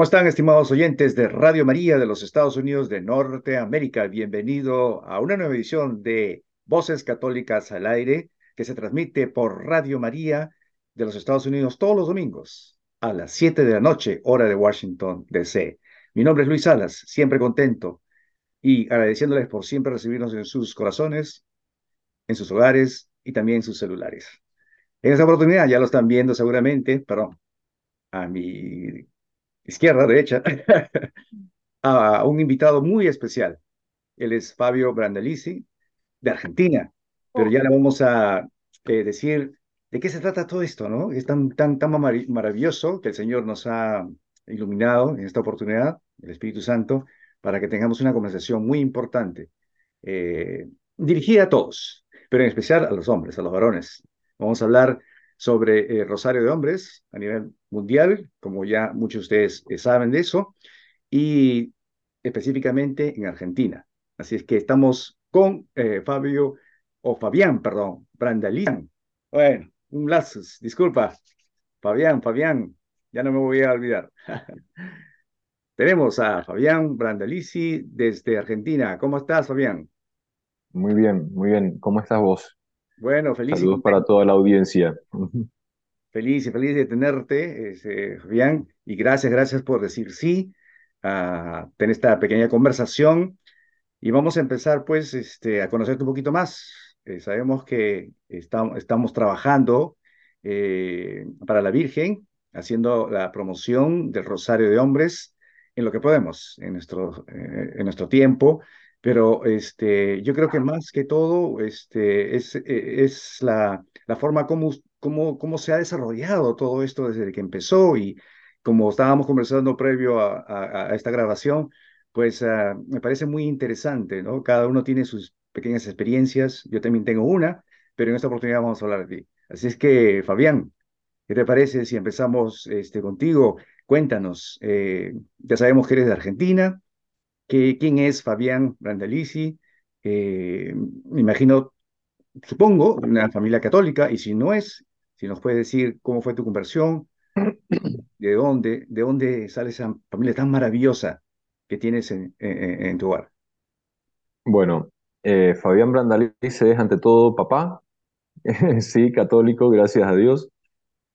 ¿Cómo están, estimados oyentes de Radio María de los Estados Unidos de Norteamérica? Bienvenido a una nueva edición de Voces Católicas al Aire, que se transmite por Radio María de los Estados Unidos todos los domingos a las 7 de la noche, hora de Washington, D.C. Mi nombre es Luis Salas, siempre contento y agradeciéndoles por siempre recibirnos en sus corazones, en sus hogares y también en sus celulares. En esta oportunidad, ya lo están viendo seguramente, perdón, a mi izquierda, derecha, a un invitado muy especial. Él es Fabio Brandalizi, de Argentina, pero ya le vamos a eh, decir de qué se trata todo esto, ¿no? Es tan, tan, tan maravilloso que el Señor nos ha iluminado en esta oportunidad, el Espíritu Santo, para que tengamos una conversación muy importante, eh, dirigida a todos, pero en especial a los hombres, a los varones. Vamos a hablar sobre el Rosario de Hombres a nivel mundial, como ya muchos de ustedes eh, saben de eso, y específicamente en Argentina. Así es que estamos con eh, Fabio, o Fabián, perdón, Brandalian. Bueno, un lazos, disculpa. Fabián, Fabián, ya no me voy a olvidar. Tenemos a Fabián Brandalici desde Argentina. ¿Cómo estás, Fabián? Muy bien, muy bien. ¿Cómo estás vos? Bueno, feliz. Saludos para toda la audiencia. Feliz feliz de tenerte, Fabián, y gracias, gracias por decir sí a tener esta pequeña conversación. Y vamos a empezar, pues, este, a conocerte un poquito más. Eh, sabemos que estamos, estamos trabajando eh, para la Virgen, haciendo la promoción del Rosario de Hombres en lo que podemos, en nuestro, eh, en nuestro tiempo, pero este, yo creo que más que todo este, es, eh, es la, la forma como, como, cómo se ha desarrollado todo esto desde que empezó y como estábamos conversando previo a, a, esta grabación, pues uh, me parece muy interesante, ¿no? Cada uno tiene sus pequeñas experiencias, yo también tengo una, pero en esta oportunidad vamos a hablar de ti. Así es que, Fabián, ¿qué te parece si empezamos este, contigo? Cuéntanos, eh, ya sabemos que eres de Argentina, que, ¿quién es Fabián Brandalici? Eh, me imagino, supongo, una familia católica, y si no es, si nos puedes decir cómo fue tu conversión, de dónde, de dónde sale esa familia tan maravillosa que tienes en, tu hogar. Bueno, eh, Fabián Brandalici es ante todo papá, sí, católico, gracias a Dios,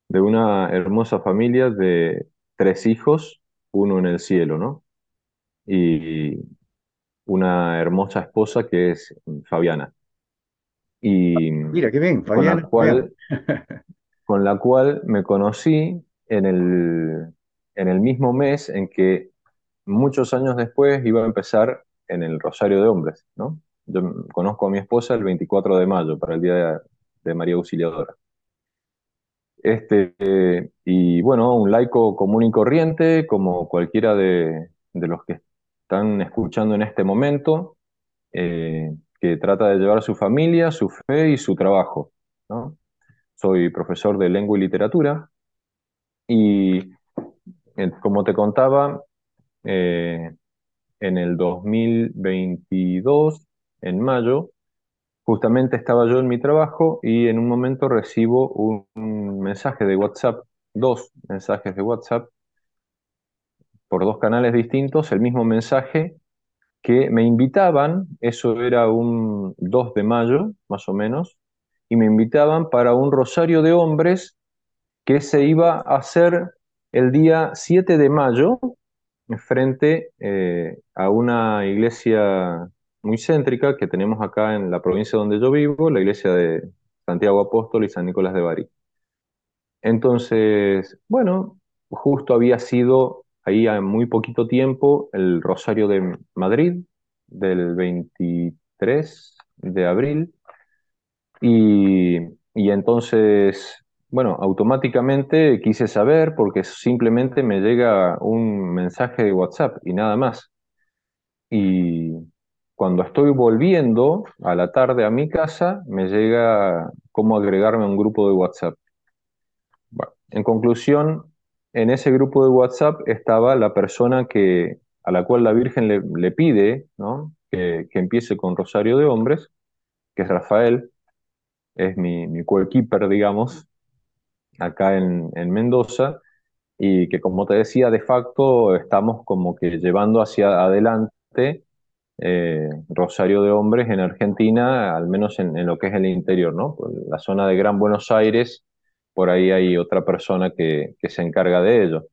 de una hermosa familia de tres hijos, uno en el cielo, ¿no? Y una hermosa esposa que es Fabiana. Y Mira, qué bien, Fabiana. Con la cual, con la cual me conocí en el, en el mismo mes en que muchos años después iba a empezar en el Rosario de Hombres, ¿no? Yo conozco a mi esposa el 24 de mayo para el Día de, de María Auxiliadora. Este, y bueno, un laico común y corriente, como cualquiera de, los que están escuchando en este momento, eh, que trata de llevar su familia, su fe y su trabajo. Soy profesor de lengua y literatura y, eh, como te contaba, eh, en el 2022, en mayo, Justamente estaba yo en mi trabajo y en un momento recibo un, mensaje de WhatsApp, dos mensajes de WhatsApp por dos canales distintos, el mismo mensaje que me invitaban, eso era un 2 de mayo más o menos, y me invitaban para un rosario de hombres que se iba a hacer el día 7 de mayo frente eh, a una iglesia muy céntrica que tenemos acá en la provincia donde yo vivo, la iglesia de Santiago Apóstol y San Nicolás de Bari. Entonces, bueno, justo había sido ahí a muy poquito tiempo el Rosario de Madrid del 23 de abril y, y entonces, bueno, automáticamente quise saber porque simplemente me llega un mensaje de WhatsApp y nada más. Y, cuando estoy volviendo a la tarde a mi casa, me llega cómo agregarme a un grupo de WhatsApp. en conclusión, en ese grupo de WhatsApp estaba la persona que, a la cual la Virgen le, pide que, empiece con Rosario de Hombres, que es Rafael, es mi, mi digamos, acá en, en Mendoza, y que como te decía, de facto estamos como que llevando hacia adelante eh, Rosario de Hombres en Argentina, al menos en, lo que es el interior, ¿no? la zona de Gran Buenos Aires, por ahí hay otra persona que, se encarga de ello.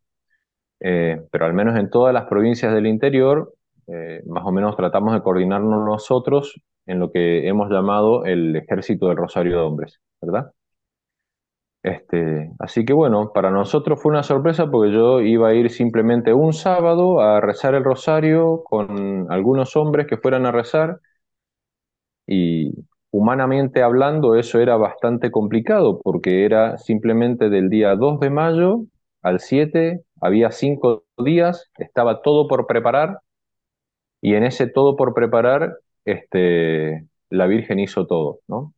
Eh, pero al menos en todas las provincias del interior, eh, más o menos tratamos de coordinarnos nosotros en lo que hemos llamado el Ejército del Rosario de Hombres, ¿verdad? Este, así que bueno, para nosotros fue una sorpresa porque yo iba a ir simplemente un sábado a rezar el rosario con algunos hombres que fueran a rezar y humanamente hablando eso era bastante complicado porque era simplemente del día 2 de mayo al 7, había cinco días, estaba todo por preparar y en ese todo por preparar este, la Virgen hizo todo, ¿no?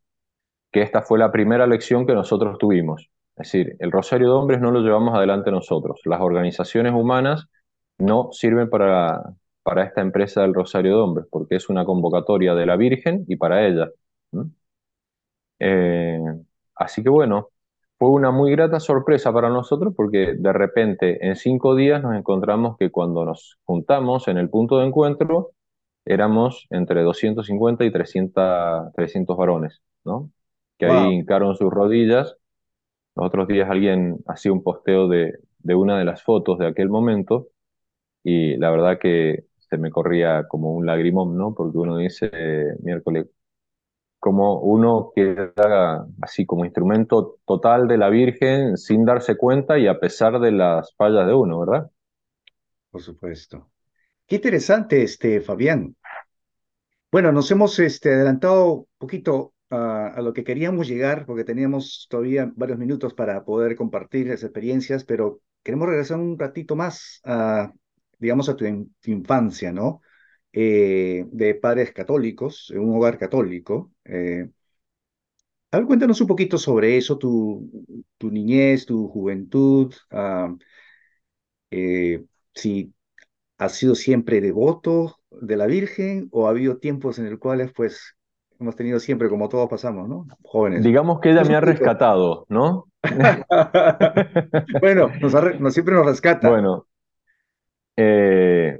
que esta fue la primera lección que nosotros tuvimos. Es decir, el Rosario de Hombres no lo llevamos adelante nosotros. Las organizaciones humanas no sirven para, para esta empresa del Rosario de Hombres, porque es una convocatoria de la Virgen y para ella. Eh, así que bueno, fue una muy grata sorpresa para nosotros porque de repente en cinco días nos encontramos que cuando nos juntamos en el punto de encuentro éramos entre 250 y 300, 300 varones, ¿no? que ahí hincaron sus rodillas. Los otros días alguien hacía un posteo de, una de las fotos de aquel momento y la verdad que se me corría como un lagrimón, ¿no? Porque uno dice, miércoles, como uno queda así como instrumento total de la Virgen sin darse cuenta y a pesar de las fallas de uno, ¿verdad? Por supuesto. Qué interesante, este, Fabián. Bueno, nos hemos este, adelantado un poquito a, lo que queríamos llegar, porque teníamos todavía varios minutos para poder compartir esas experiencias, pero queremos regresar un ratito más a, digamos, a tu, infancia, ¿no? Eh, de padres católicos, en un hogar católico. Eh, a ver, cuéntanos un poquito sobre eso, tu, tu niñez, tu juventud, eh, si has sido siempre devoto de la Virgen o ha habido tiempos en los cuales pues hemos tenido siempre, como todos pasamos, ¿no? Jóvenes. Digamos que ella me ha rescatado, ¿no? bueno, nos, siempre nos rescata. Bueno, eh,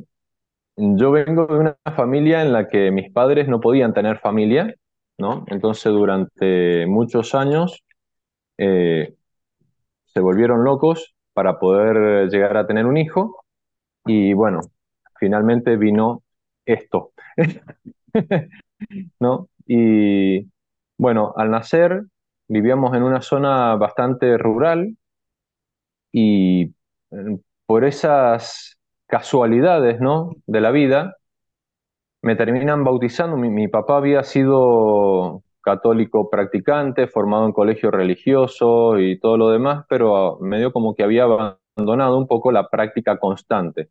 yo vengo de una familia en la que mis padres no podían tener familia, ¿no? Entonces durante muchos años eh, se volvieron locos para poder llegar a tener un hijo y bueno, finalmente vino esto, ¿no? Y bueno, al nacer vivíamos en una zona bastante rural y eh, por esas casualidades, ¿no? de la vida, me terminan bautizando. Mi, papá había sido católico practicante, formado en colegio religioso y todo lo demás, pero medio como que había abandonado un poco la práctica constante.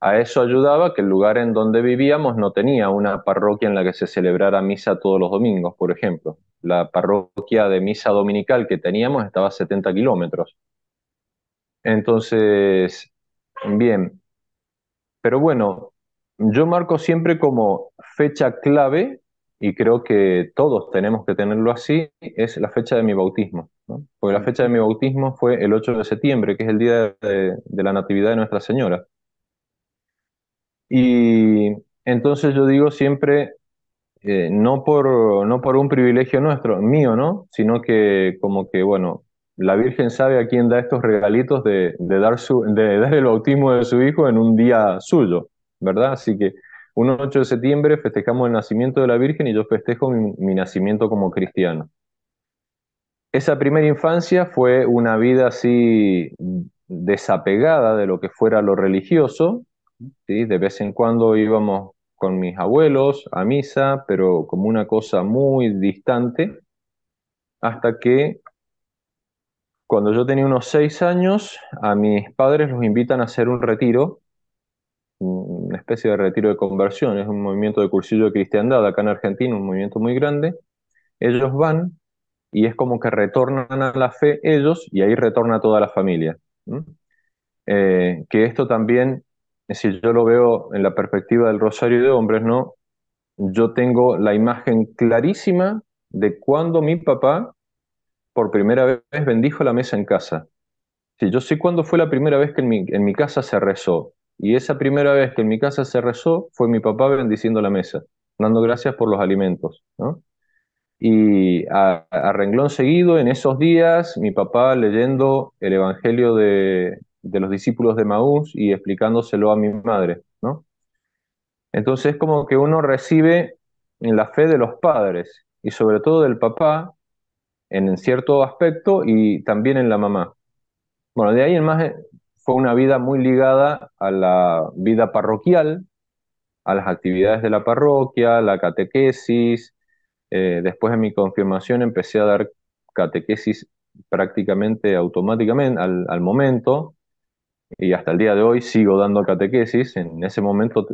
A eso ayudaba que el lugar en donde vivíamos no tenía una parroquia en la que se celebrara misa todos los domingos, por ejemplo. La parroquia de misa dominical que teníamos estaba a 70 kilómetros. Entonces, bien. Pero bueno, yo marco siempre como fecha clave, y creo que todos tenemos que tenerlo así, es la fecha de mi bautismo. Porque la fecha de mi bautismo fue el 8 de septiembre, que es el día de la Natividad de Nuestra Señora. Y entonces yo digo siempre, eh, no, por, no por un privilegio nuestro, mío, ¿no? Sino que como que, bueno, la Virgen sabe a quién da estos regalitos de, dar, su, el bautismo de su hijo en un día suyo, ¿verdad? Así que un 8 de septiembre festejamos el nacimiento de la Virgen y yo festejo mi nacimiento como cristiano. Esa primera infancia fue una vida así desapegada de lo que fuera lo religioso, de vez en cuando íbamos con mis abuelos a misa, pero como una cosa muy distante, hasta que cuando yo tenía unos seis años, a mis padres los invitan a hacer un retiro, una especie de retiro de conversión, es un movimiento de cursillo de cristiandad acá en Argentina, un movimiento muy grande. Ellos van y es como que retornan a la fe ellos y ahí retorna toda la familia. Eh, que esto también decir, yo lo veo en la perspectiva del Rosario de Hombres, ¿no? Yo tengo la imagen clarísima de cuando mi papá por primera vez bendijo la mesa en casa. Sí, yo sé cuándo fue la primera vez que en mi, casa se rezó. Y esa primera vez que en mi casa se rezó fue mi papá bendiciendo la mesa, dando gracias por los alimentos, ¿no? Y a, a renglón seguido, en esos días, mi papá leyendo el Evangelio de, de los discípulos de Maús y explicándoselo a mi madre, ¿no? Entonces, como que uno recibe en la fe de los padres y sobre todo del papá en cierto aspecto y también en la mamá. Bueno, de ahí en más eh, fue una vida muy ligada a la vida parroquial, a las actividades de la parroquia, la catequesis. Eh, después de mi confirmación empecé a dar catequesis prácticamente automáticamente al, al momento y hasta el día de hoy sigo dando catequesis. En ese momento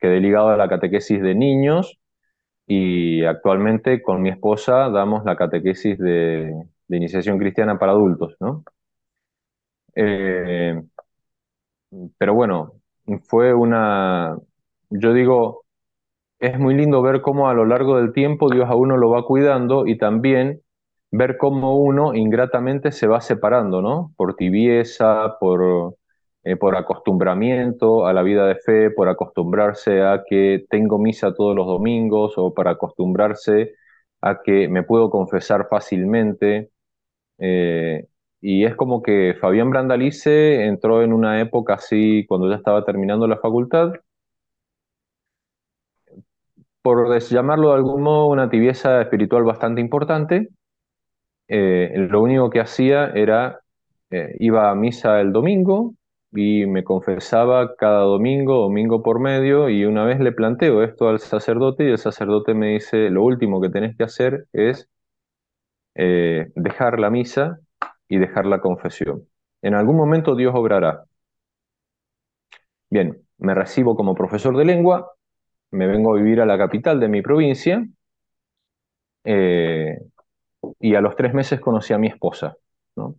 quedé ligado a la catequesis de niños y actualmente con mi esposa damos la catequesis de, iniciación cristiana para adultos, ¿no? Eh, pero bueno, fue una, yo digo, es muy lindo ver cómo a lo largo del tiempo Dios a uno lo va cuidando y también ver cómo uno ingratamente se va separando, ¿no? Por tibieza, por, eh, por acostumbramiento a la vida de fe, por acostumbrarse a que tengo misa todos los domingos o para acostumbrarse a que me puedo confesar fácilmente. Eh, y es como que Fabián Brandalice entró en una época así, cuando ya estaba terminando la facultad, por llamarlo de algún modo, una tibieza espiritual bastante importante. Eh, lo único que hacía era, eh, iba a misa el domingo y me confesaba cada domingo, domingo por medio, y una vez le planteo esto al sacerdote y el sacerdote me dice, lo último que tenés que hacer es eh, dejar la misa y dejar la confesión. En algún momento Dios obrará. Bien, me recibo como profesor de lengua, me vengo a vivir a la capital de mi provincia eh, y a los tres meses conocí a mi esposa. ¿no?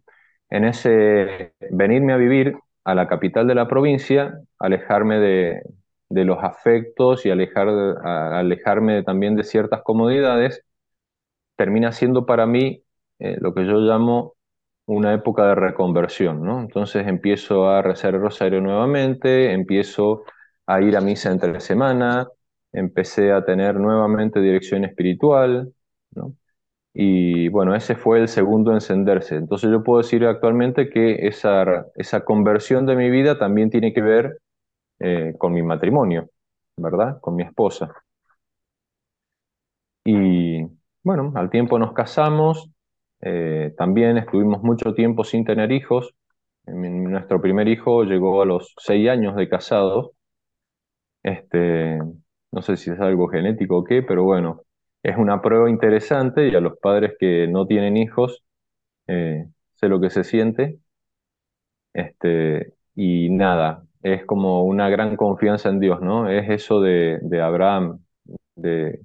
En ese venirme a vivir a la capital de la provincia, alejarme de, de los afectos y alejar, alejarme también de ciertas comodidades, termina siendo para mí eh, lo que yo llamo una época de reconversión, ¿no? Entonces empiezo a rezar el rosario nuevamente, empiezo a ir a misa entre semana, empecé a tener nuevamente dirección espiritual, ¿no? Y bueno, ese fue el segundo encenderse. Entonces yo puedo decir actualmente que esa, esa conversión de mi vida también tiene que ver eh, con mi matrimonio, ¿verdad? Con mi esposa. Y bueno, al tiempo nos casamos, eh, también estuvimos mucho tiempo sin tener hijos. Nuestro primer hijo llegó a los seis años de casados. Este, no sé si es algo genético o qué, pero bueno, es una prueba interesante y a los padres que no tienen hijos, eh, sé lo que se siente. Este, y nada, es como una gran confianza en Dios, ¿no? Es eso de, de Abraham, de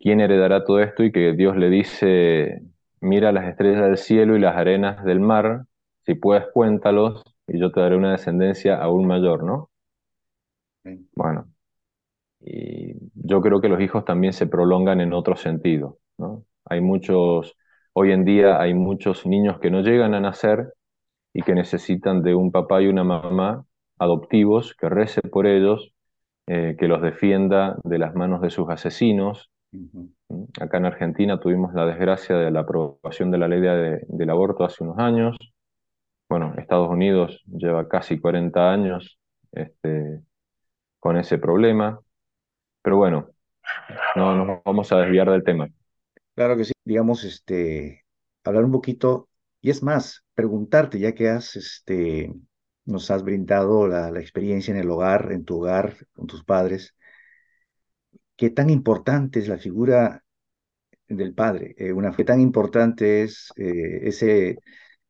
quién heredará todo esto y que Dios le dice, mira las estrellas del cielo y las arenas del mar, si puedes cuéntalos y yo te daré una descendencia aún mayor, ¿no? Bueno, y yo creo que los hijos también se prolongan en otro sentido, ¿no? Hay muchos, hoy en día hay muchos niños que no llegan a nacer y que necesitan de un papá y una mamá adoptivos que rece por ellos, eh, que los defienda de las manos de sus asesinos, Acá en Argentina tuvimos la desgracia de la aprobación de la ley del aborto hace unos años. Bueno, Estados Unidos lleva casi 40 años este, con ese problema. Pero bueno, no nos vamos a desviar del tema. Claro que sí, digamos, este, hablar un poquito, y es más, preguntarte, ya que has, este, nos has brindado la, la experiencia en el hogar, en tu hogar, con tus padres, qué tan importante es la figura del padre. Eh, una fe tan importante es eh, ese,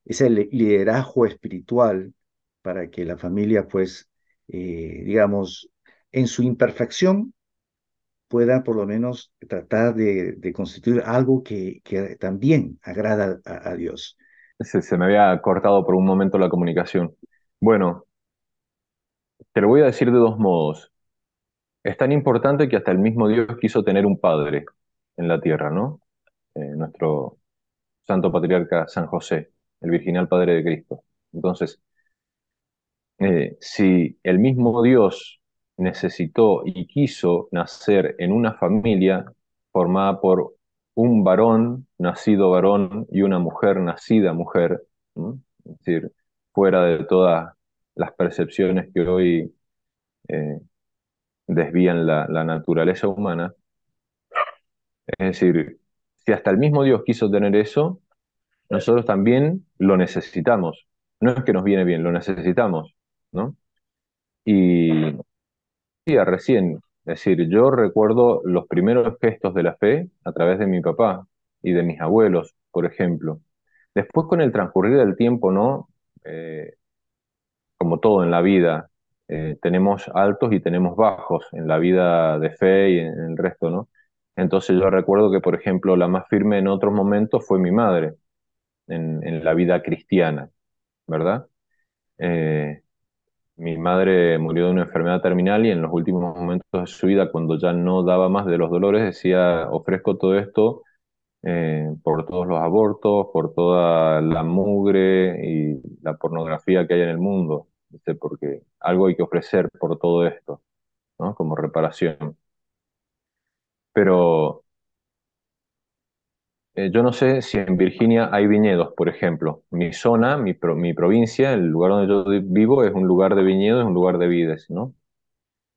ese liderazgo espiritual para que la familia, pues, eh, digamos, en su imperfección, pueda por lo menos tratar de, constituir algo que, también agrada a, Dios. Se, se, me había cortado por un momento la comunicación. Bueno, te lo voy a decir de dos modos. Es tan importante que hasta el mismo Dios quiso tener un padre en la tierra, ¿no? Eh, nuestro santo patriarca San José. el virginal Padre de Cristo. Entonces, eh, si el mismo Dios necesitó y quiso nacer en una familia formada por un varón nacido varón y una mujer nacida mujer, es decir, fuera de todas las percepciones que hoy eh, desvían la, la naturaleza humana. Es decir, si hasta el mismo Dios quiso tener eso, nosotros también lo necesitamos. No es que nos viene bien, lo necesitamos, ¿no? Y recién, es decir, yo recuerdo los primeros gestos de la fe a través de mi papá y de mis abuelos, por ejemplo. Después, con el transcurrir del tiempo, ¿no? Eh, como todo en la vida, eh, tenemos altos y tenemos bajos en la vida de fe y en el resto, ¿no? Entonces yo recuerdo que, por ejemplo, la más firme en otros momentos fue mi madre en, la vida cristiana, ¿verdad? Eh, mi madre murió de una enfermedad terminal y en los últimos momentos de su vida, cuando ya no daba más de los dolores, decía, ofrezco todo esto eh, por todos los abortos, por toda la mugre y la pornografía que hay en el mundo, porque algo hay que ofrecer por todo esto, ¿no? como reparación. Pero eh, yo no sé si en Virginia hay viñedos, por ejemplo. Mi zona, mi, provincia, el lugar donde yo vivo es un lugar de viñedos, es un lugar de vides, ¿no?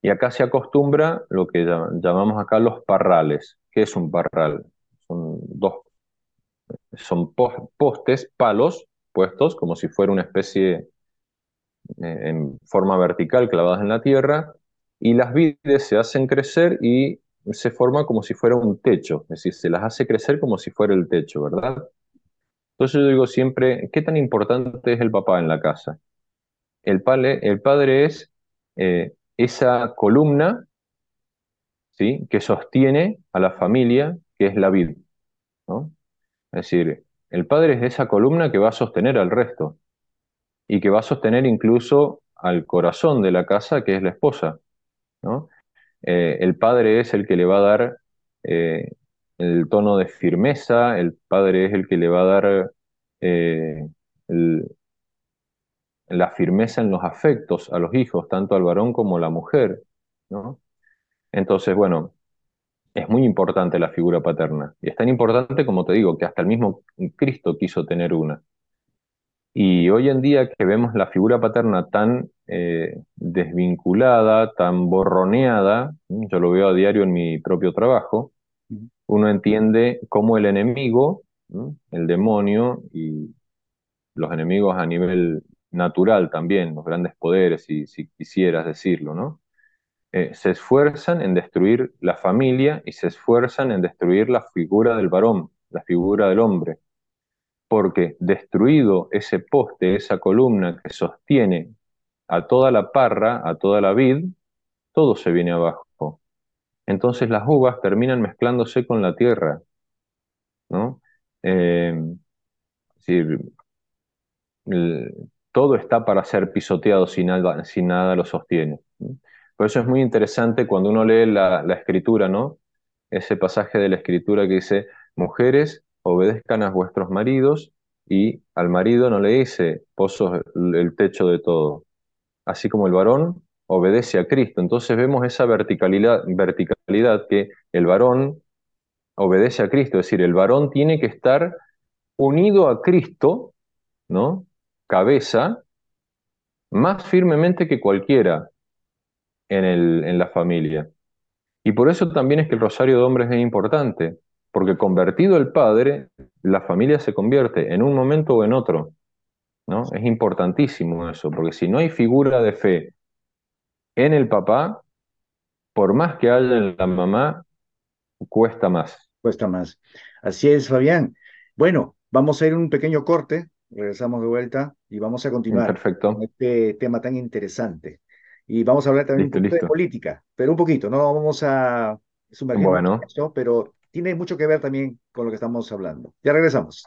Y acá se acostumbra lo que llamamos acá los parrales. ¿Qué es un parral? Son dos, son postes, palos puestos como si fuera una especie eh, en forma vertical clavadas en la tierra, y las vides se hacen crecer y se forma como si fuera un techo, es decir, se las hace crecer como si fuera el techo, ¿verdad? Entonces yo digo siempre, ¿qué tan importante es el papá en la casa? El, padre, el padre es eh, esa columna ¿sí? que sostiene a la familia, que es la vida. ¿no? Es decir, el padre es esa columna que va a sostener al resto y que va a sostener incluso al corazón de la casa, que es la esposa. ¿no? Eh, el padre es el que le va a dar eh, el tono de firmeza, el padre es el que le va a dar eh, la firmeza en los afectos a los hijos, tanto al varón como a la mujer. Entonces, bueno, es muy importante la figura paterna. Y es tan importante, como te digo, que hasta el mismo Cristo quiso tener una. Y hoy en día que vemos la figura paterna tan eh, desvinculada, tan borroneada, yo lo veo a diario en mi propio trabajo, uno entiende cómo el enemigo, el demonio y los enemigos a nivel natural también, los grandes poderes, si, si quisieras decirlo, ¿no? Eh, se esfuerzan en destruir la familia y se esfuerzan en destruir la figura del varón, la figura del hombre porque destruido ese poste, esa columna que sostiene a toda la parra, a toda la vid, todo se viene abajo. Entonces las uvas terminan mezclándose con la tierra, ¿no? Eh, decir, todo está para ser pisoteado si nada, si nada lo sostiene. Por eso es muy interesante cuando uno lee la, la escritura, ¿no? Ese pasaje de la escritura que dice, mujeres, obedezcan a vuestros maridos y al marido no le dice, pozo el techo de todo. Así como el varón obedece a Cristo. Entonces vemos esa verticalidad, verticalidad que el varón obedece a Cristo, es decir, el varón tiene que estar unido a Cristo, ¿no? Cabeza, más firmemente que cualquiera en, el, en la familia. Y por eso también es que el rosario de hombres es importante, porque convertido el padre, la familia se convierte en un momento o en otro. ¿no? Es importantísimo eso, porque si no hay figura de fe en el papá, por más que haya en la mamá, cuesta más. Cuesta más. Así es, Fabián. Bueno, vamos a ir un pequeño corte, regresamos de vuelta y vamos a continuar Perfecto. con este tema tan interesante. Y vamos a hablar también un poquito de política, pero un poquito, no vamos a sumergirnos bueno. en pero tiene mucho que ver también con lo que estamos hablando. Ya regresamos.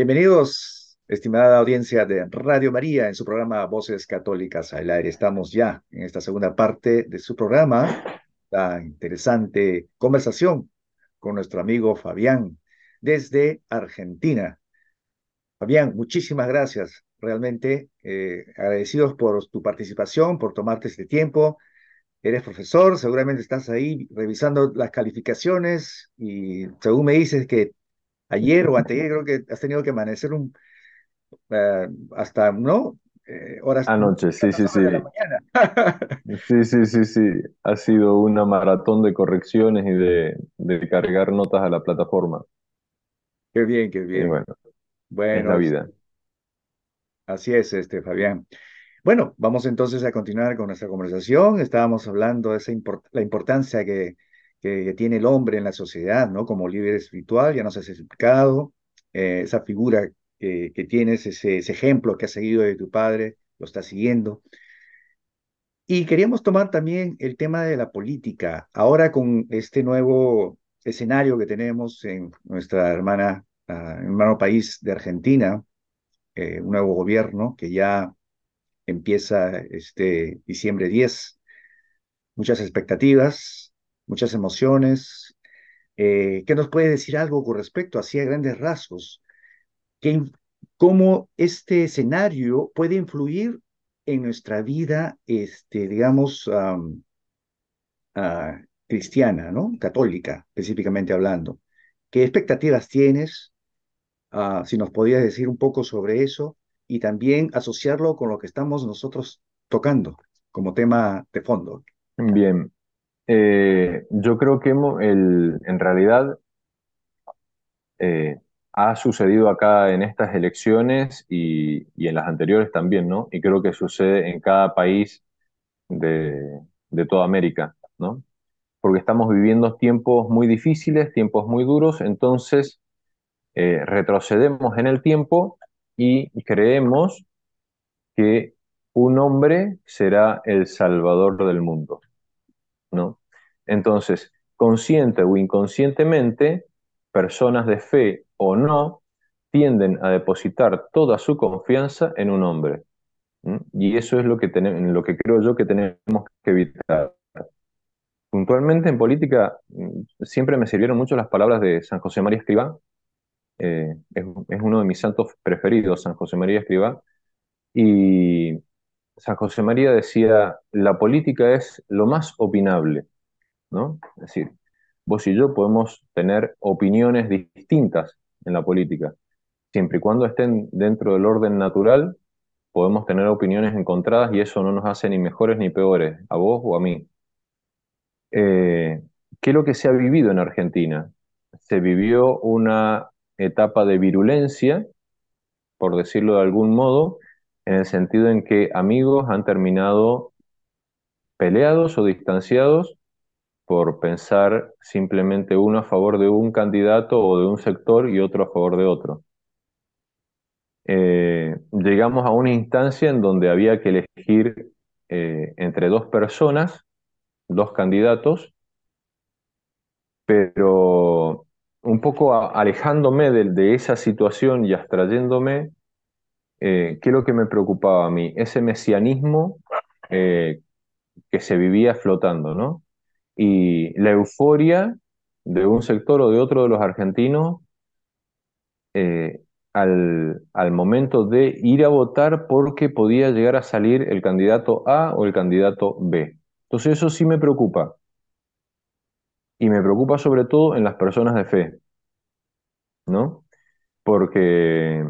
Bienvenidos, estimada audiencia de Radio María, en su programa Voces Católicas al Aire. Estamos ya en esta segunda parte de su programa, la interesante conversación con nuestro amigo Fabián desde Argentina. Fabián, muchísimas gracias. Realmente eh, agradecidos por tu participación, por tomarte este tiempo. Eres profesor, seguramente estás ahí revisando las calificaciones y según me dices que ayer o anteayer creo que has tenido que amanecer un, eh, hasta, ¿no? Eh, horas. Anoche, sí, sí, sí. sí, sí, sí, sí. Ha sido una maratón de correcciones y de, de cargar notas a la plataforma. Qué bien, qué bien. bueno, bueno, es la vida. Así es, este, Fabián. Bueno, vamos entonces a continuar con nuestra conversación. Estábamos hablando de esa la importancia que que, tiene el hombre en la sociedad, ¿no? Como líder espiritual, ya nos has explicado, eh, esa figura que, tienes, ese, ejemplo que has seguido de tu padre, lo estás siguiendo. Y queríamos tomar también el tema de la política, ahora con este nuevo escenario que tenemos en nuestra hermana, ah, hermano país de Argentina, eh, un nuevo gobierno que ya empieza este diciembre 10, muchas expectativas, muchas emociones. Eh, ¿Qué nos puede decir algo con respecto, así a grandes rasgos? ¿Cómo este escenario puede influir en nuestra vida, este, digamos, ah, cristiana, ¿no? Católica, específicamente hablando. ¿Qué expectativas tienes? Ah, si nos podías decir un poco sobre eso y también asociarlo con lo que estamos nosotros tocando como tema de fondo. Bien, eh, yo creo que en realidad eh, ha sucedido acá en estas elecciones y, en las anteriores también, ¿no? Y creo que sucede en cada país de, toda América, ¿no? Porque estamos viviendo tiempos muy difíciles, tiempos muy duros, entonces eh, retrocedemos en el tiempo y creemos que un hombre será el salvador del mundo, Entonces, consciente o inconscientemente, personas de fe o no tienden a depositar toda su confianza en un hombre. Y eso es lo que, lo que creo yo que tenemos que evitar. Puntualmente en política mm, siempre me sirvieron mucho las palabras de San José María Escribá. Eh, es, es, uno de mis santos preferidos, San José María Escribá. Y San José María decía, la política es lo más opinable. ¿no? Es decir, vos y yo podemos tener opiniones distintas en la política. Siempre y cuando estén dentro del orden natural, podemos tener opiniones encontradas y eso no nos hace ni mejores ni peores, a vos o a mí. Eh, ¿Qué es lo que se ha vivido en Argentina? Se vivió una etapa de virulencia, por decirlo de algún modo, en el sentido en que amigos han terminado peleados o distanciados por pensar simplemente uno a favor de un candidato o de un sector y otro a favor de otro. Eh, llegamos a una instancia en donde había que elegir eh, entre dos personas, dos candidatos, pero un poco alejándome de, esa situación y abstrayéndome, eh, ¿qué es lo que me preocupaba a mí? Ese mesianismo que se vivía flotando, ¿no? y la euforia de un sector o de otro de los argentinos eh, al, momento de ir a votar porque podía llegar a salir el candidato A o el candidato B. Entonces eso sí me preocupa. Y me preocupa sobre todo en las personas de fe, ¿no? Porque,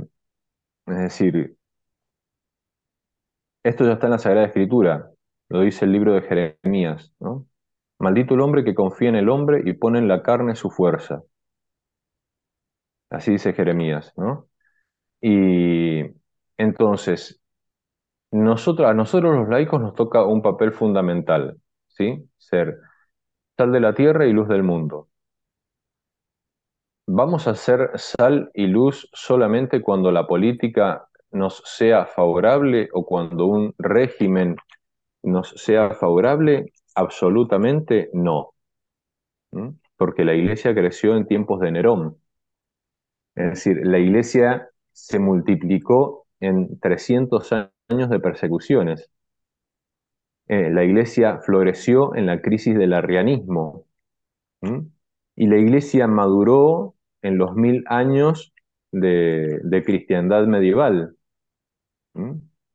es decir, esto ya está en la Sagrada Escritura, lo dice el libro de Jeremías, ¿no? Maldito el hombre que confía en el hombre y pone en la carne su fuerza. Así dice Jeremías, ¿no? Y entonces, nosotros, a nosotros los laicos nos toca un papel fundamental, ¿sí? Ser sal de la tierra y luz del mundo. ¿Vamos a ser sal y luz solamente cuando la política nos sea favorable o cuando un régimen nos sea favorable? Absolutamente no, porque la iglesia creció en tiempos de Nerón. Es decir, la iglesia se multiplicó en 300 años de persecuciones. Eh, la iglesia floreció en la crisis del arrianismo. Y la iglesia maduró en los mil años de, cristiandad medieval.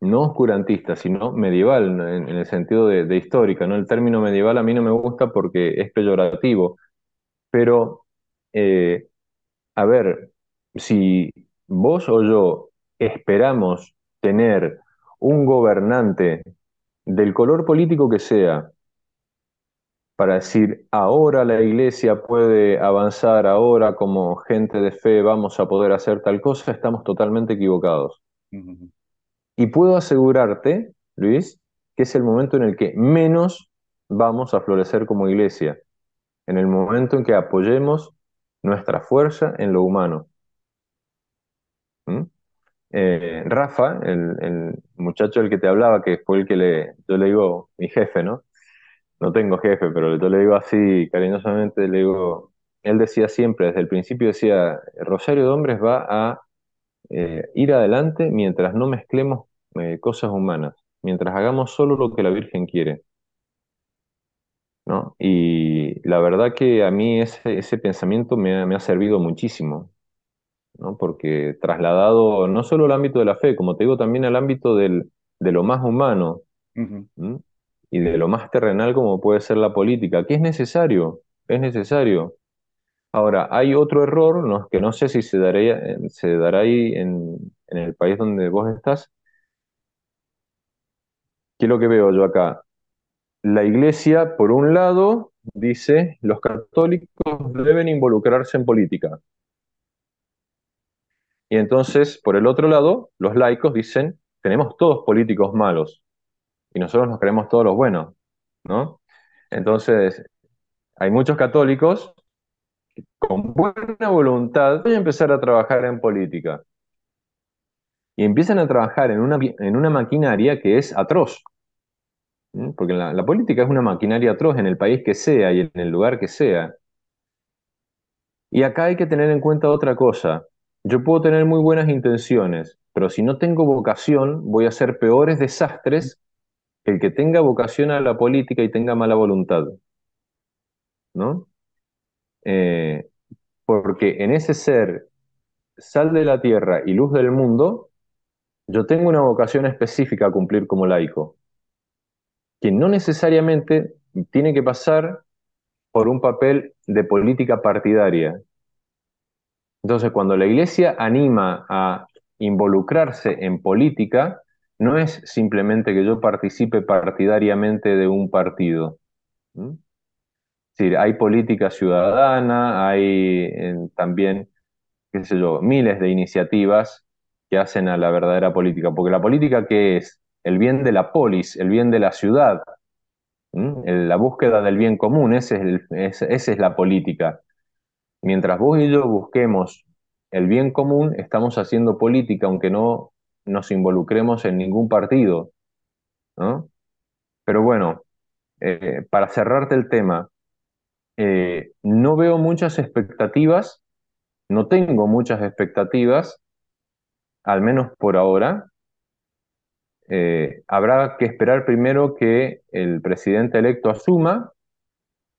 No oscurantista, sino medieval, en, el sentido de, histórica. ¿no? El término medieval a mí no me gusta porque es peyorativo. Pero, eh, a ver, si vos o yo esperamos tener un gobernante del color político que sea, para decir, ahora la iglesia puede avanzar, ahora como gente de fe vamos a poder hacer tal cosa, estamos totalmente equivocados. Y puedo asegurarte, Luis, que es el momento en el que menos vamos a florecer como iglesia, en el momento en que apoyemos nuestra fuerza en lo humano. ¿Mm? Eh, Rafa, el, muchacho del que te hablaba, que fue el que le, yo le digo mi jefe, ¿no? No tengo jefe, pero yo le digo así cariñosamente, le digo, él decía siempre, desde el principio decía, Rosario de Hombres va a eh, ir adelante mientras no mezclemos eh, cosas humanas, mientras hagamos solo lo que la Virgen quiere. ¿no? Y la verdad que a mí ese, ese pensamiento me ha, me ha servido muchísimo, ¿no? porque trasladado no solo al ámbito de la fe, como te digo, también al ámbito del, de lo más humano y de lo más terrenal como puede ser la política, que es necesario, es necesario. Ahora, hay otro error que no sé si se, daría, se dará ahí en, en el país donde vos estás. ¿Qué es lo que veo yo acá? La iglesia, por un lado, dice, los católicos deben involucrarse en política. Y entonces, por el otro lado, los laicos dicen, tenemos todos políticos malos y nosotros nos creemos todos los buenos, ¿no? Entonces, hay muchos católicos que con buena voluntad voy a empezar a trabajar en política. Y empiezan a trabajar en una, en una maquinaria que es atroz. Porque la, la política es una maquinaria atroz en el país que sea y en el lugar que sea. Y acá hay que tener en cuenta otra cosa. Yo puedo tener muy buenas intenciones, pero si no tengo vocación, voy a hacer peores desastres el que tenga vocación a la política y tenga mala voluntad. ¿No? Eh, porque en ese ser, sal de la tierra y luz del mundo, yo tengo una vocación específica a cumplir como laico, que no necesariamente tiene que pasar por un papel de política partidaria, entonces, cuando la iglesia anima a involucrarse en política, no es simplemente que yo participe partidariamente de un partido. Hay política ciudadana, hay también, qué sé yo, miles de iniciativas que hacen a la verdadera política. Porque la política, ¿qué es? El bien de la polis, el bien de la ciudad, la búsqueda del bien común, esa es la política. Mientras vos y yo busquemos el bien común, estamos haciendo política, aunque no nos involucremos en ningún partido. ¿no? Pero bueno, eh, para cerrarte el tema, eh, no veo muchas expectativas, no tengo muchas expectativas, al menos por ahora. Eh, habrá que esperar primero que el presidente electo asuma,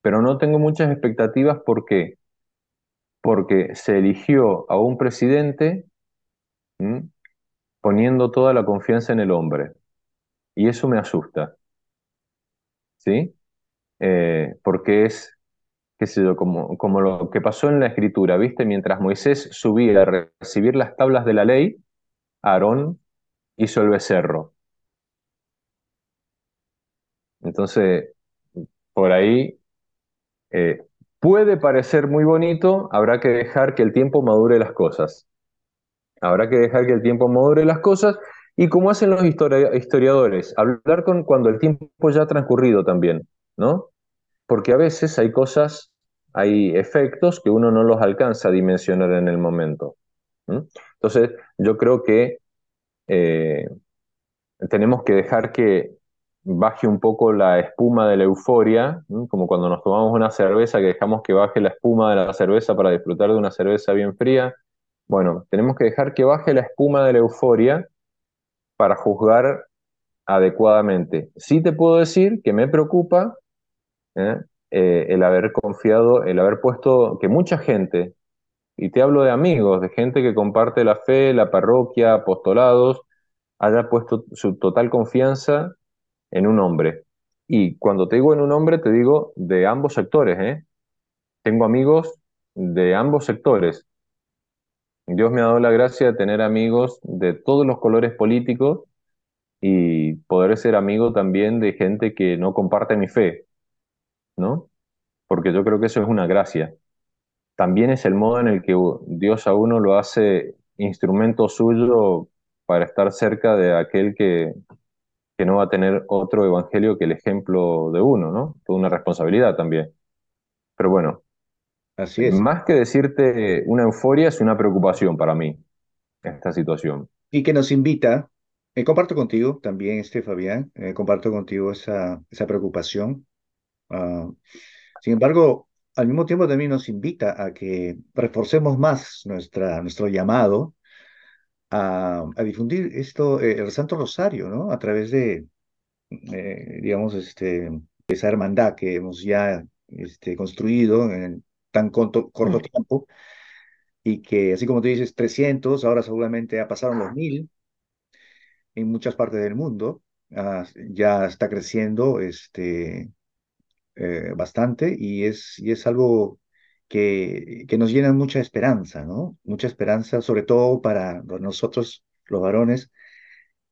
pero no tengo muchas expectativas porque porque se eligió a un presidente poniendo toda la confianza en el hombre. Y eso me asusta. ¿Sí? Eh, porque es, qué sé yo, como, lo que pasó en la escritura, ¿viste? Mientras Moisés subía a recibir las tablas de la ley, Aarón hizo el becerro. Entonces, por ahí eh, Puede parecer muy bonito, habrá que dejar que el tiempo madure las cosas. Habrá que dejar que el tiempo madure las cosas y como hacen los historiadores, hablar con cuando el tiempo ya ha transcurrido también, ¿no? Porque a veces hay cosas, hay efectos que uno no los alcanza a dimensionar en el momento. Entonces, yo creo que eh, tenemos que dejar que baje un poco la espuma de la euforia, como cuando nos tomamos una cerveza que dejamos que baje la espuma de la cerveza para disfrutar de una cerveza bien fría. Bueno, tenemos que dejar que baje la espuma de la euforia para juzgar adecuadamente. Sí te puedo decir que me preocupa ¿eh? Eh, el haber confiado, el haber puesto que mucha gente, y te hablo de amigos, de gente que comparte la fe, la parroquia, apostolados, haya puesto su total confianza en un hombre. Y cuando te digo en un hombre, te digo de ambos sectores. ¿eh? Tengo amigos de ambos sectores. Dios me ha dado la gracia de tener amigos de todos los colores políticos y poder ser amigo también de gente que no comparte mi fe, ¿no? Porque yo creo que eso es una gracia. También es el modo en el que Dios a uno lo hace instrumento suyo para estar cerca de aquel que, que no va a tener otro evangelio que el ejemplo de uno, ¿no? Toda una responsabilidad también. Pero bueno, Así es. más que decirte una euforia, es una preocupación para mí esta situación. Y que nos invita, eh, comparto contigo también, este Fabián, eh, comparto contigo esa, esa preocupación. Ah, sin embargo, al mismo tiempo también nos invita a que reforcemos más nuestra, nuestro llamado a, a difundir esto, eh, el Santo Rosario, ¿no? A través de, digamos, este, esa hermandad que hemos ya este, construido en tan corto, corto Mm. tiempo y que, así como tú dices, 300, ahora seguramente ya pasaron los 1000 en muchas partes del mundo, ah, ya está creciendo este, eh, bastante y es, y es algo que, que nos llena mucha esperanza, ¿no? Mucha esperanza, sobre todo para nosotros, los varones,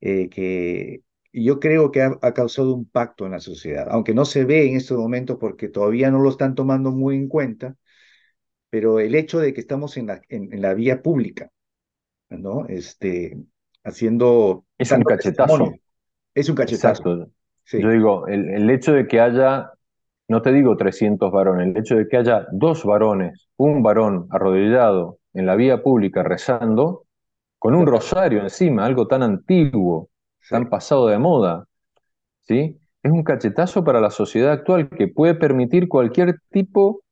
eh, que yo creo que ha, ha causado un pacto en la sociedad, aunque no se ve en estos momentos porque todavía no lo están tomando muy en cuenta, pero el hecho de que estamos en la, en, en la vía pública, ¿no? Este, haciendo, Es un cachetazo, es un cachetazo, exacto. Yo digo, el, el hecho de que haya, no te digo 300 varones, el hecho de que haya dos varones, un varón arrodillado en la vía pública rezando, con un rosario encima, algo tan antiguo, tan pasado de moda, ¿sí? Es un cachetazo para la sociedad actual que puede permitir cualquier tipo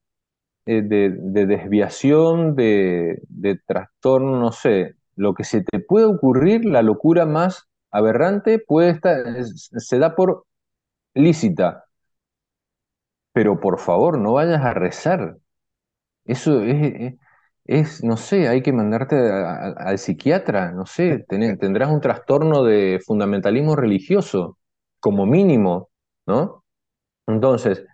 eh, de, de desviación, de, trastorno, no sé, lo que se te puede ocurrir, la locura más aberrante puede estar, es- se da por lícita, pero por favor no vayas a rezar. Eso es, no sé, hay que mandarte a- al psiquiatra, no sé, ten- tendrás un trastorno de fundamentalismo religioso, como mínimo, ¿no? Entonces,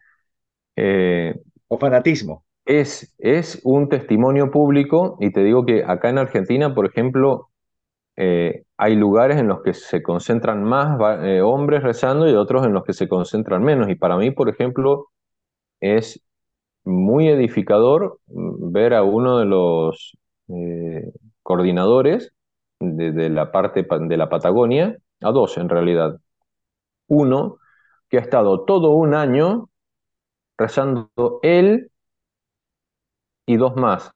eh, o fanatismo. Es, es un testimonio público y te digo que acá en Argentina, por ejemplo, eh, hay lugares en los que se concentran más eh, hombres rezando y otros en los que se concentran menos. Y para mí, por ejemplo, es muy edificador mm, ver a uno de los eh, coordinadores de, la parte pa- de la Patagonia, a dos en realidad. Uno que ha estado todo un año rezando él y dos más,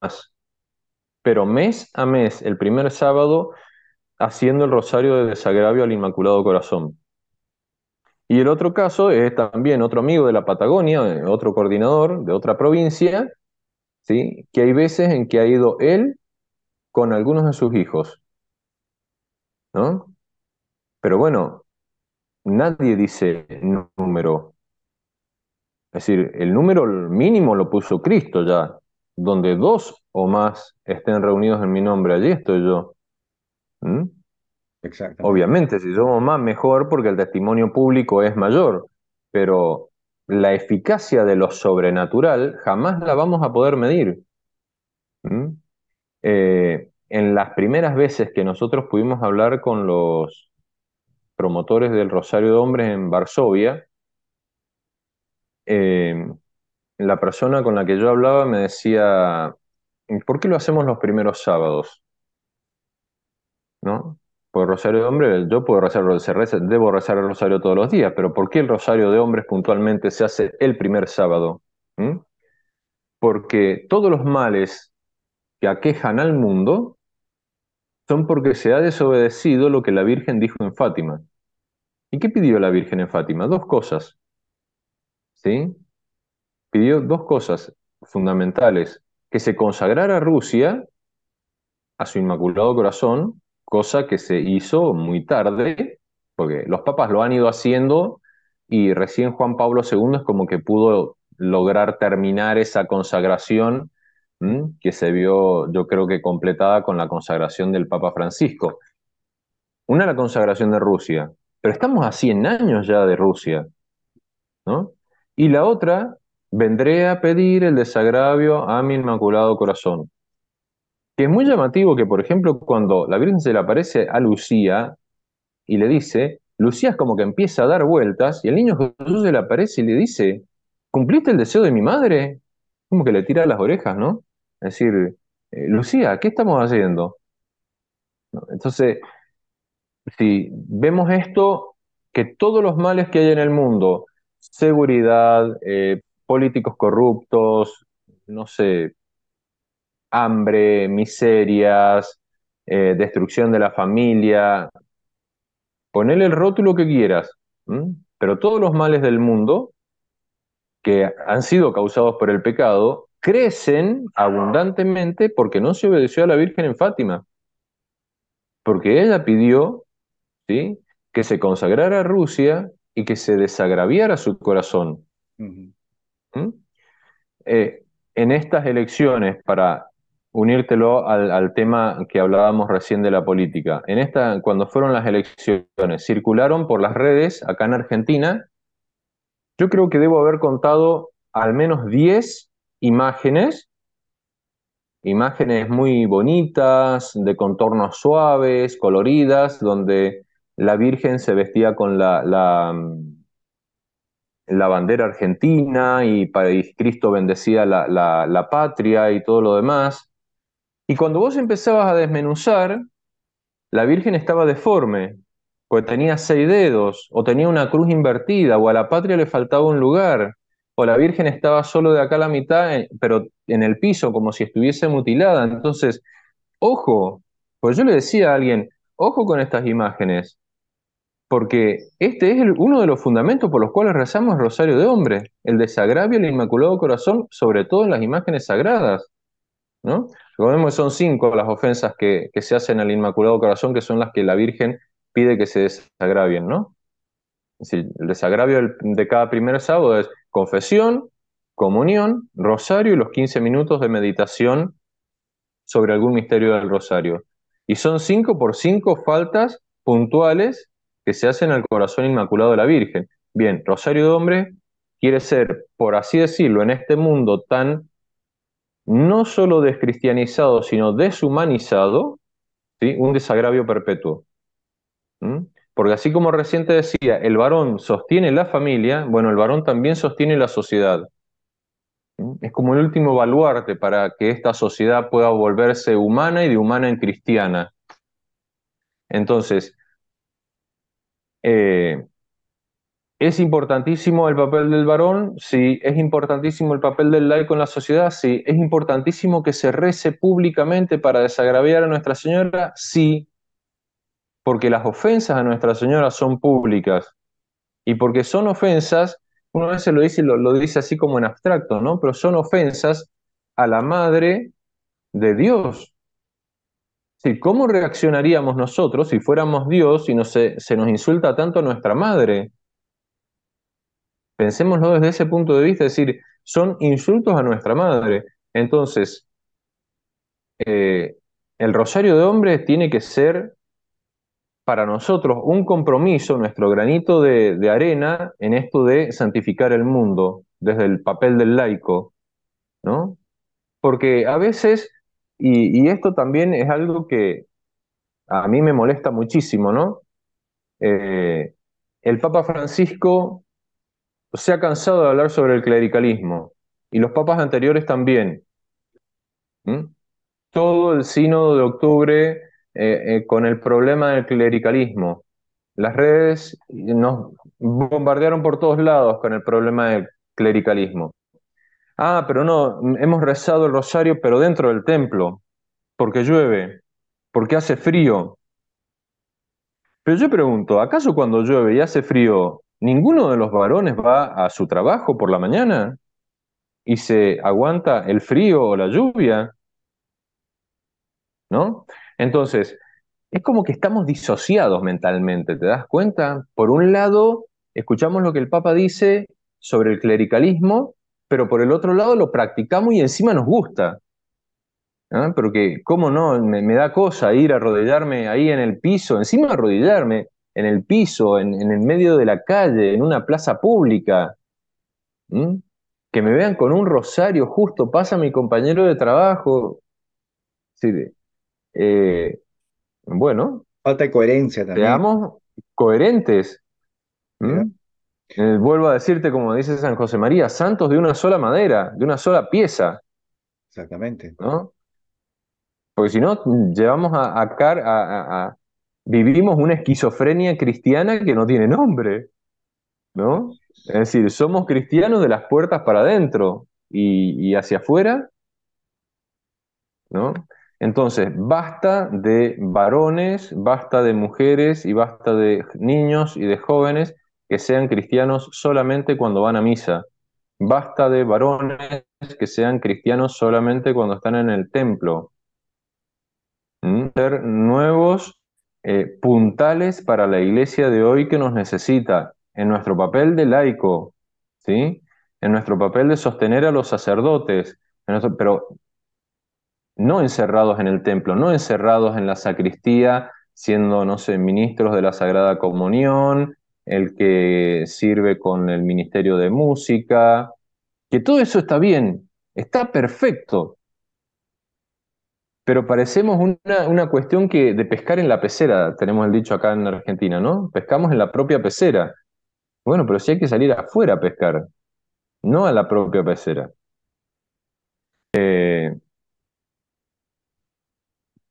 más. pero mes a mes, el primer sábado, haciendo el rosario de desagravio al Inmaculado Corazón. Y el otro caso es también otro amigo de la Patagonia, eh, otro coordinador de otra provincia, ¿sí? que hay veces en que ha ido él con algunos de sus hijos, ¿no? Pero bueno, nadie dice número. Es decir, el número mínimo lo puso Cristo ya. Donde dos o más estén reunidos en mi nombre, allí estoy yo. ¿Mm? Obviamente, si somos más, mejor porque el testimonio público es mayor, pero la eficacia de lo sobrenatural jamás la vamos a poder medir. ¿Mm? Eh, en las primeras veces que nosotros pudimos hablar con los promotores del Rosario de Hombres en Varsovia, eh, la persona con la que yo hablaba me decía, ¿por qué lo hacemos los primeros sábados? ¿No? Por Rosario de Hombres, yo puedo rezar, debo rezar el Rosario todos los días, pero ¿por qué el Rosario de Hombres puntualmente se hace el primer sábado? ¿Mm? Porque todos los males que aquejan al mundo son porque se ha desobedecido lo que la Virgen dijo en Fátima. ¿Y qué pidió la Virgen en Fátima? Dos cosas, ¿sí? Pidió dos cosas fundamentales, que se consagrara Rusia, a su Inmaculado Corazón, cosa que se hizo muy tarde, porque los papas lo han ido haciendo y recién Juan Pablo II es como que pudo lograr terminar esa consagración que se vio, yo creo que completada con la consagración del Papa Francisco. Una la consagración de Rusia, pero estamos a 100 años ya de Rusia, ¿no? Y la otra, vendré a pedir el desagravio a mi Inmaculado Corazón. Que es muy llamativo que, por ejemplo, cuando la Virgen se le aparece a Lucía y le dice, Lucía es como que empieza a dar vueltas y el niño Jesús se le aparece y le dice, ¿cumpliste el deseo de mi madre? Como que le tira las orejas, ¿no? Es decir, eh, Lucía, ¿qué estamos haciendo? Entonces, si vemos esto, que todos los males que hay en el mundo, seguridad, eh, políticos corruptos, no sé, hambre, miserias, eh, destrucción de la familia, ponele el rótulo que quieras, pero todos los males del mundo que han sido causados por el pecado crecen abundantemente porque no se obedeció a la Virgen en Fátima, porque ella pidió ¿sí? que se consagrara a Rusia y que se desagraviara su corazón. Eh, en estas elecciones, para unírtelo al, tema que hablábamos recién de la política, en esta, cuando fueron las elecciones, circularon por las redes acá en Argentina, yo creo que debo haber contado al menos 10 imágenes, imágenes muy bonitas, de contornos suaves, coloridas, donde la Virgen se vestía con la, la, la bandera argentina y, Cristo bendecía la, la, patria y todo lo demás. Y cuando vos empezabas a desmenuzar, la Virgen estaba deforme, pues tenía seis dedos, o tenía una cruz invertida, o a la patria le faltaba un lugar, o la Virgen estaba solo de acá a la mitad, eh, pero en el piso, como si estuviese mutilada. Entonces, ojo, pues yo le decía a alguien, ojo con estas imágenes, porque este es uno de los fundamentos por los cuales rezamos el Rosario de Hombre, el desagravio al Inmaculado Corazón, sobre todo en las imágenes sagradas. ¿no? Recordemos que son cinco las ofensas que, que se hacen al Inmaculado Corazón, que son las que la Virgen pide que se desagravien, ¿no? el desagravio de cada primer sábado es confesión, comunión, rosario y los 15 minutos de meditación sobre algún misterio del rosario. Y son cinco por cinco faltas puntuales que se hacen al corazón inmaculado de la Virgen. Bien, Rosario de Hombre quiere ser, por así decirlo, en este mundo tan no solo descristianizado, sino deshumanizado, ¿sí? un desagravio perpetuo. Porque así como recién te decía, el varón sostiene la familia, bueno, el varón también sostiene la sociedad. Es como el último baluarte para que esta sociedad pueda volverse humana y de humana en cristiana. Entonces, eh, ¿es importantísimo el papel del varón? Sí. ¿Es importantísimo el papel del laico en la sociedad? Sí. ¿Es importantísimo que se rece públicamente para desagraviar a Nuestra Señora? Sí porque las ofensas a Nuestra Señora son públicas y porque son ofensas, uno a veces lo dice, lo, lo dice así como en abstracto, ¿no? Pero son ofensas a la Madre de Dios. ¿Cómo reaccionaríamos nosotros si fuéramos Dios y se, nos insulta tanto a nuestra Madre? Pensémoslo desde ese punto de vista, es decir, son insultos a nuestra Madre. Entonces, eh, el rosario de hombre tiene que ser para nosotros un compromiso, nuestro granito de, arena en esto de santificar el mundo desde el papel del laico, ¿no? Porque a veces, y, esto también es algo que a mí me molesta muchísimo, ¿no? Eh, el Papa Francisco se ha cansado de hablar sobre el clericalismo y los papas anteriores también. Todo el sínodo de octubre eh, eh, con el problema del clericalismo. Las redes nos bombardearon por todos lados con el problema del clericalismo. Ah, pero no, hemos rezado el rosario, pero dentro del templo, porque llueve, porque hace frío. Pero yo pregunto, ¿acaso cuando llueve y hace frío, ninguno de los varones va a su trabajo por la mañana? y se aguanta el frío o la lluvia, ¿no? Entonces, es como que estamos disociados mentalmente, ¿te das cuenta? Por un lado, escuchamos lo que el Papa dice sobre el clericalismo, pero por el otro lado lo practicamos y encima nos gusta. ¿Ah? Pero que, ¿cómo no? Me, da cosa ir a arrodillarme ahí en el piso, encima arrodillarme en el piso, en, el medio de la calle, en una plaza pública. Que me vean con un rosario, justo pasa mi compañero de trabajo. Sí, eh, bueno. Falta de coherencia también. Seamos coherentes. Eh, vuelvo a decirte, como dice San José María, santos de una sola madera, de una sola pieza. Exactamente. ¿no? Porque si no, llevamos a, a, vivimos una esquizofrenia cristiana que no tiene nombre, ¿no? Es decir, somos cristianos de las puertas para adentro y, y hacia afuera, ¿no? Entonces, basta de varones, basta de mujeres y basta de niños y de jóvenes que sean cristianos solamente cuando van a misa. Basta de varones que sean cristianos solamente cuando están en el templo. ¿Mm? Ser nuevos eh, puntales para la iglesia de hoy que nos necesita en nuestro papel de laico, ¿sí? en nuestro papel de sostener a los sacerdotes, pero no encerrados en el templo, no encerrados en la sacristía, siendo, no sé, ministros de la Sagrada Comunión, el que sirve con el Ministerio de Música, que todo eso está bien, está perfecto, pero parecemos una, una, cuestión que de pescar en la pecera, tenemos el dicho acá en Argentina, ¿no? Pescamos en la propia pecera. Bueno, pero si hay que salir afuera a pescar, no a la propia pecera. Eh,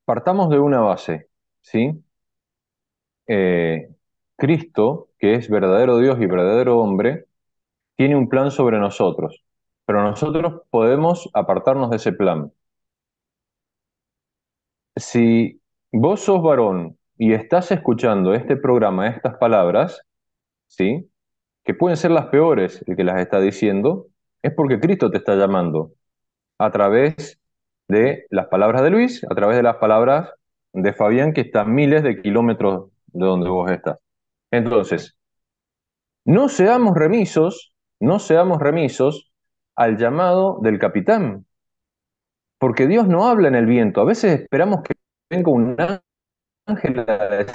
partamos de una base, ¿sí? Eh, Cristo, que es verdadero Dios y verdadero hombre, tiene un plan sobre nosotros, pero nosotros podemos apartarnos de ese plan si vos sos varón y estás escuchando este programa, estas palabras, ¿sí? que pueden ser las peores el que las está diciendo, es porque Cristo te está llamando a través de las palabras de Luis, a través de las palabras de Fabián, que está miles de kilómetros de donde vos estás. Entonces, no seamos remisos, no seamos remisos al llamado del capitán, porque Dios no habla en el viento. A veces esperamos que venga un ángel a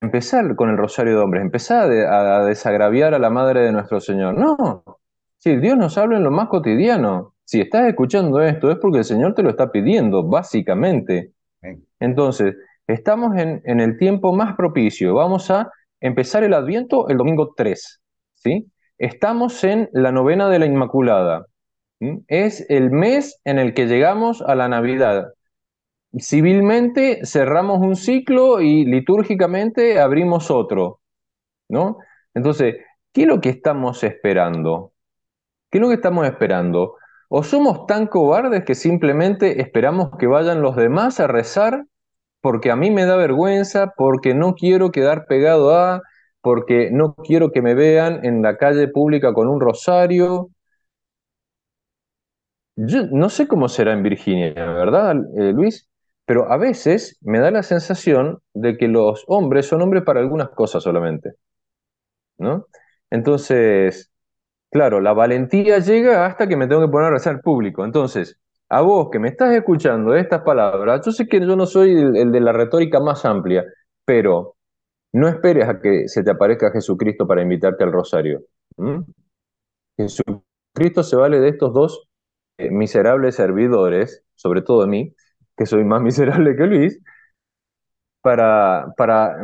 empezar con el rosario de hombres, empezar a, desagraviar a la madre de nuestro Señor. No, si Dios nos habla en lo más cotidiano. Si estás escuchando esto es porque el Señor te lo está pidiendo, básicamente. Entonces, estamos en, en el tiempo más propicio. Vamos a empezar el Adviento el domingo 3. ¿sí? Estamos en la novena de la Inmaculada. Es el mes en el que llegamos a la Navidad. Civilmente cerramos un ciclo y litúrgicamente abrimos otro, ¿no? Entonces, ¿qué es lo que estamos esperando? ¿Qué es lo que estamos esperando? ¿O somos tan cobardes que simplemente esperamos que vayan los demás a rezar porque a mí me da vergüenza, porque no quiero quedar pegado a, porque no quiero que me vean en la calle pública con un rosario, yo no sé cómo será en Virginia, ¿verdad, eh, Luis? Pero a veces me da la sensación de que los hombres son hombres para algunas cosas solamente, ¿no? Entonces, claro, la valentía llega hasta que me tengo que poner a rezar público. Entonces, a vos que me estás escuchando estas palabras, yo sé que yo no soy el, de la retórica más amplia, pero no esperes a que se te aparezca Jesucristo para invitarte al rosario. Jesucristo se vale de estos dos eh, miserables servidores, sobre todo de mí, que soy más miserable que Luis, para, para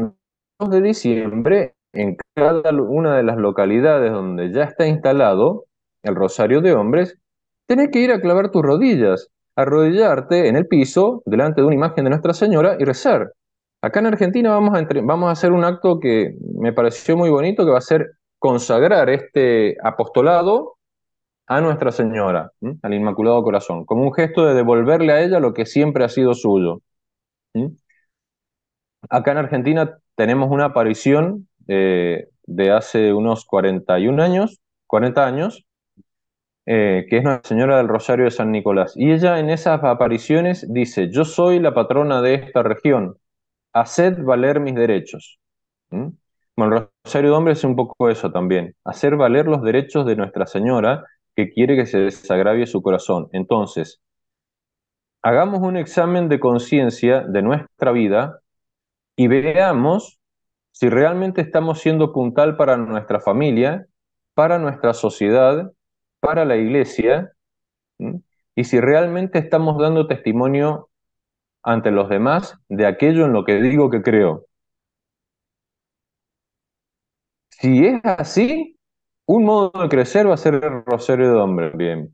el de diciembre, en cada una de las localidades donde ya está instalado el Rosario de Hombres, tenés que ir a clavar tus rodillas, arrodillarte en el piso delante de una imagen de Nuestra Señora y rezar. Acá en Argentina vamos a, vamos a hacer un acto que me pareció muy bonito, que va a ser consagrar este apostolado a Nuestra Señora, al Inmaculado Corazón, como un gesto de devolverle a ella lo que siempre ha sido suyo. Acá en Argentina tenemos una aparición eh, de hace unos 41 años, 40 años, eh, que es Nuestra Señora del Rosario de San Nicolás. Y ella en esas apariciones dice, yo soy la patrona de esta región, haced valer mis derechos. ¿Mm? Bueno, el Rosario de Hombres es un poco eso también, hacer valer los derechos de Nuestra Señora que quiere que se desagravie su corazón. Entonces, hagamos un examen de conciencia de nuestra vida y veamos si realmente estamos siendo puntal para nuestra familia, para nuestra sociedad, para la iglesia, y si realmente estamos dando testimonio ante los demás de aquello en lo que digo que creo. Si es así, un modo de crecer va a ser el rosario de hombre. Bien.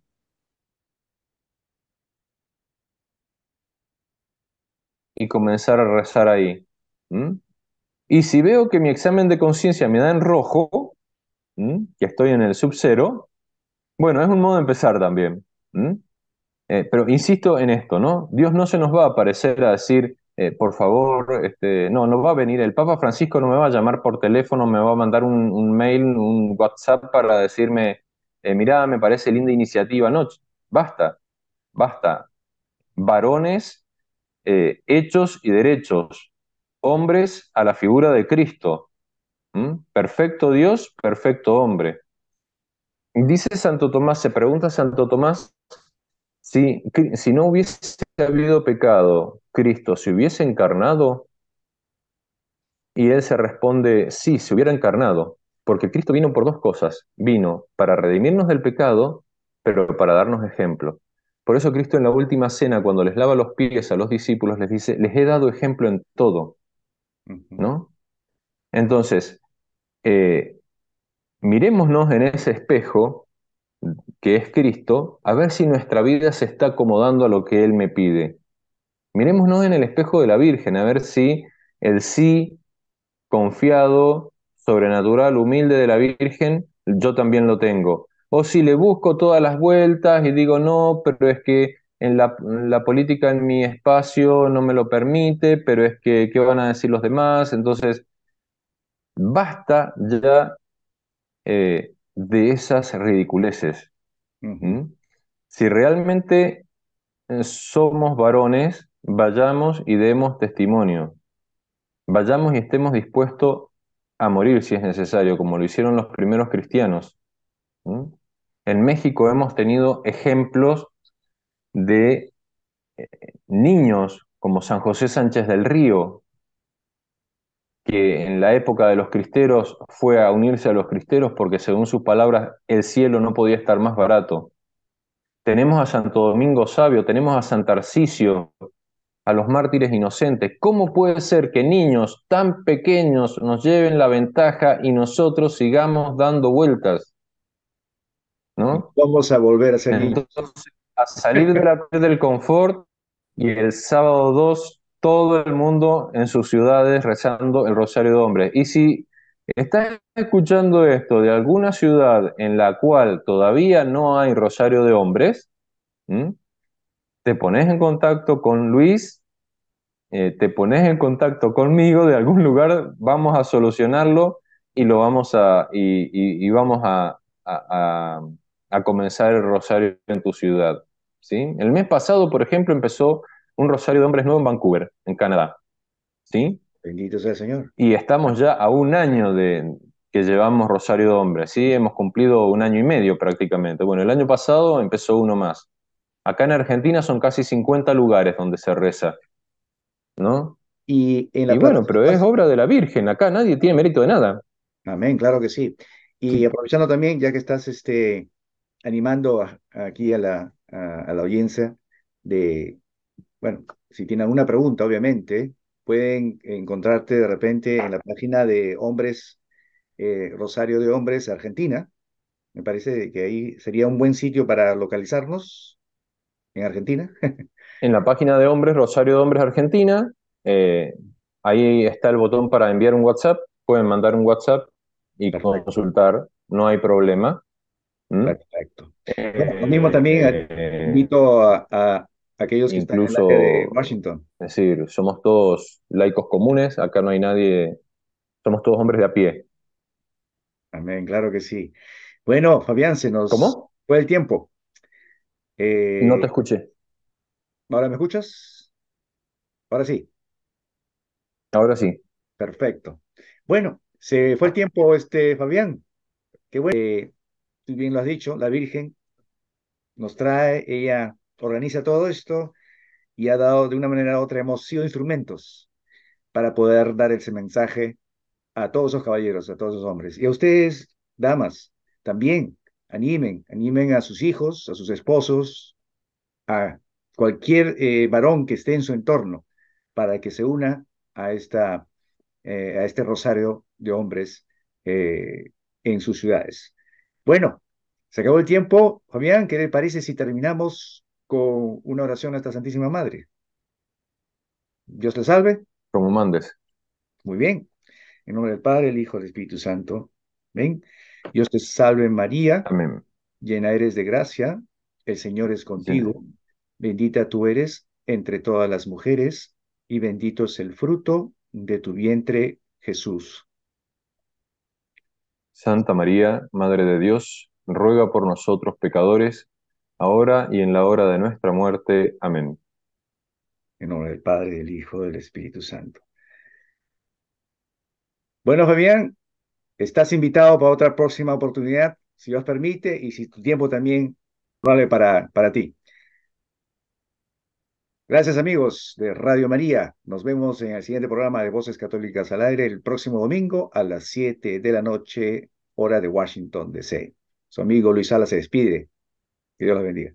Y comenzar a rezar ahí. Y si veo que mi examen de conciencia me da en rojo, que estoy en el sub-cero, bueno, es un modo de empezar también. Eh, pero insisto en esto, ¿no? Dios no se nos va a aparecer a decir, eh, por favor, este, no, no va a venir, el Papa Francisco no me va a llamar por teléfono, me va a mandar un, mail, un WhatsApp para decirme, eh, mirá, me parece linda iniciativa. No, basta, basta. Varones, hechos y derechos, hombres a la figura de Cristo. Perfecto Dios, perfecto hombre. Dice Santo Tomás, se pregunta Santo Tomás, si, si no hubiese habido pecado, Cristo se hubiese encarnado. Y él se responde, sí, se hubiera encarnado, porque Cristo vino por dos cosas. Vino para redimirnos del pecado, pero para darnos ejemplo. Por eso Cristo en la última cena, cuando les lava los pies a los discípulos, les dice, les he dado ejemplo en todo. ¿No? Entonces, eh, mirémonos en ese espejo que es Cristo, a ver si nuestra vida se está acomodando a lo que Él me pide. Mirémonos en el espejo de la Virgen, a ver si el sí confiado, sobrenatural, humilde de la Virgen, yo también lo tengo. O si le busco todas las vueltas y digo, no, pero es que en la, política en mi espacio no me lo permite, pero es que, ¿qué van a decir los demás? Entonces, basta ya eh, de esas ridiculeces. Si realmente eh, somos varones, vayamos y demos testimonio. Vayamos y estemos dispuestos a morir si es necesario, como lo hicieron los primeros cristianos. En México hemos tenido ejemplos de eh, niños como San José Sánchez del Río, que en la época de los cristeros fue a unirse a los cristeros porque según sus palabras el cielo no podía estar más barato. Tenemos a Santo Domingo Sabio, tenemos a San Tarcisio, a los mártires inocentes. ¿Cómo puede ser que niños tan pequeños nos lleven la ventaja y nosotros sigamos dando vueltas? ¿No? Vamos a volver a ser niños. a salir de la, del confort y el sábado 2 todo el mundo en sus ciudades rezando el Rosario de Hombres. Y si estás escuchando esto de alguna ciudad en la cual todavía no hay Rosario de Hombres, te pones en contacto con Luis, eh, te pones en contacto conmigo de algún lugar, vamos a solucionarlo y lo vamos a, y, vamos a, a, comenzar el Rosario en tu ciudad. ¿sí? El mes pasado, por ejemplo, empezó un rosario de hombres nuevo en Vancouver, en Canadá. ¿Sí? Bendito sea el Señor. Y estamos ya a un año de que llevamos Rosario de Hombres, ¿sí? Hemos cumplido un año y medio prácticamente. Bueno, el año pasado empezó uno más. Acá en Argentina son casi 50 lugares donde se reza, ¿no? Y, en la bueno, pero es obra de la Virgen, acá nadie tiene mérito de nada. Amén, claro que sí. Y aprovechando también, ya que estás este, animando aquí a la, a la audiencia de bueno, si tienen alguna pregunta, obviamente, pueden encontrarte de repente en la página de Hombres, eh, Rosario de Hombres Argentina. Me parece que ahí sería un buen sitio para localizarnos en Argentina. en la página de Hombres, Rosario de Hombres Argentina, eh, ahí está el botón para enviar un WhatsApp. Pueden mandar un WhatsApp y consultar, no hay problema. ¿Mm? Perfecto. lo mismo también eh, invito a, aquellos que Incluso, están en de Washington. Es decir, somos todos laicos comunes, acá no hay nadie, somos todos hombres de a pie. Amén, claro que sí. Bueno, Fabián, se nos... ¿Cómo? fue el tiempo. No te Eh, escuché. ¿ahora me escuchas? Ahora sí, Ahora sí. perfecto. Bueno, se fue el tiempo, este, Fabián. Qué bueno. Eh, tú bien lo has dicho, la Virgen nos trae, ella organiza todo esto y ha dado de una manera u otra, hemos sido instrumentos para poder dar ese mensaje a todos esos caballeros, a todos esos hombres. Y a ustedes, damas, también animen, animen a sus hijos, a sus esposos, a cualquier eh, varón que esté en su entorno para que se una a, esta, eh, a este rosario de hombres eh, en sus ciudades. Bueno, se acabó el tiempo. Fabián, ¿qué le parece si terminamos con una oración a esta Santísima Madre? Dios te salve. Como mandes. Muy bien. En nombre del Padre, el Hijo, del Espíritu Santo. Ven. Dios te salve María, Amén. llena eres de gracia, el Señor es contigo, bendita tú eres entre todas las mujeres, y bendito es el fruto de tu vientre, Jesús. Santa María, Madre de Dios, ruega por nosotros pecadores, ahora y en la hora de nuestra muerte. Amén. En nombre del Padre, del Hijo, del Espíritu Santo. Bueno, Fabián, estás invitado para otra próxima oportunidad, si Dios permite, y si tu tiempo también vale para, para ti. Gracias amigos de Radio María. Nos vemos en el siguiente programa de Voces Católicas al Aire el próximo domingo a las 7 de la noche, hora de Washington, D.C. Su amigo Luis Sala se despide. Que Dios los bendiga.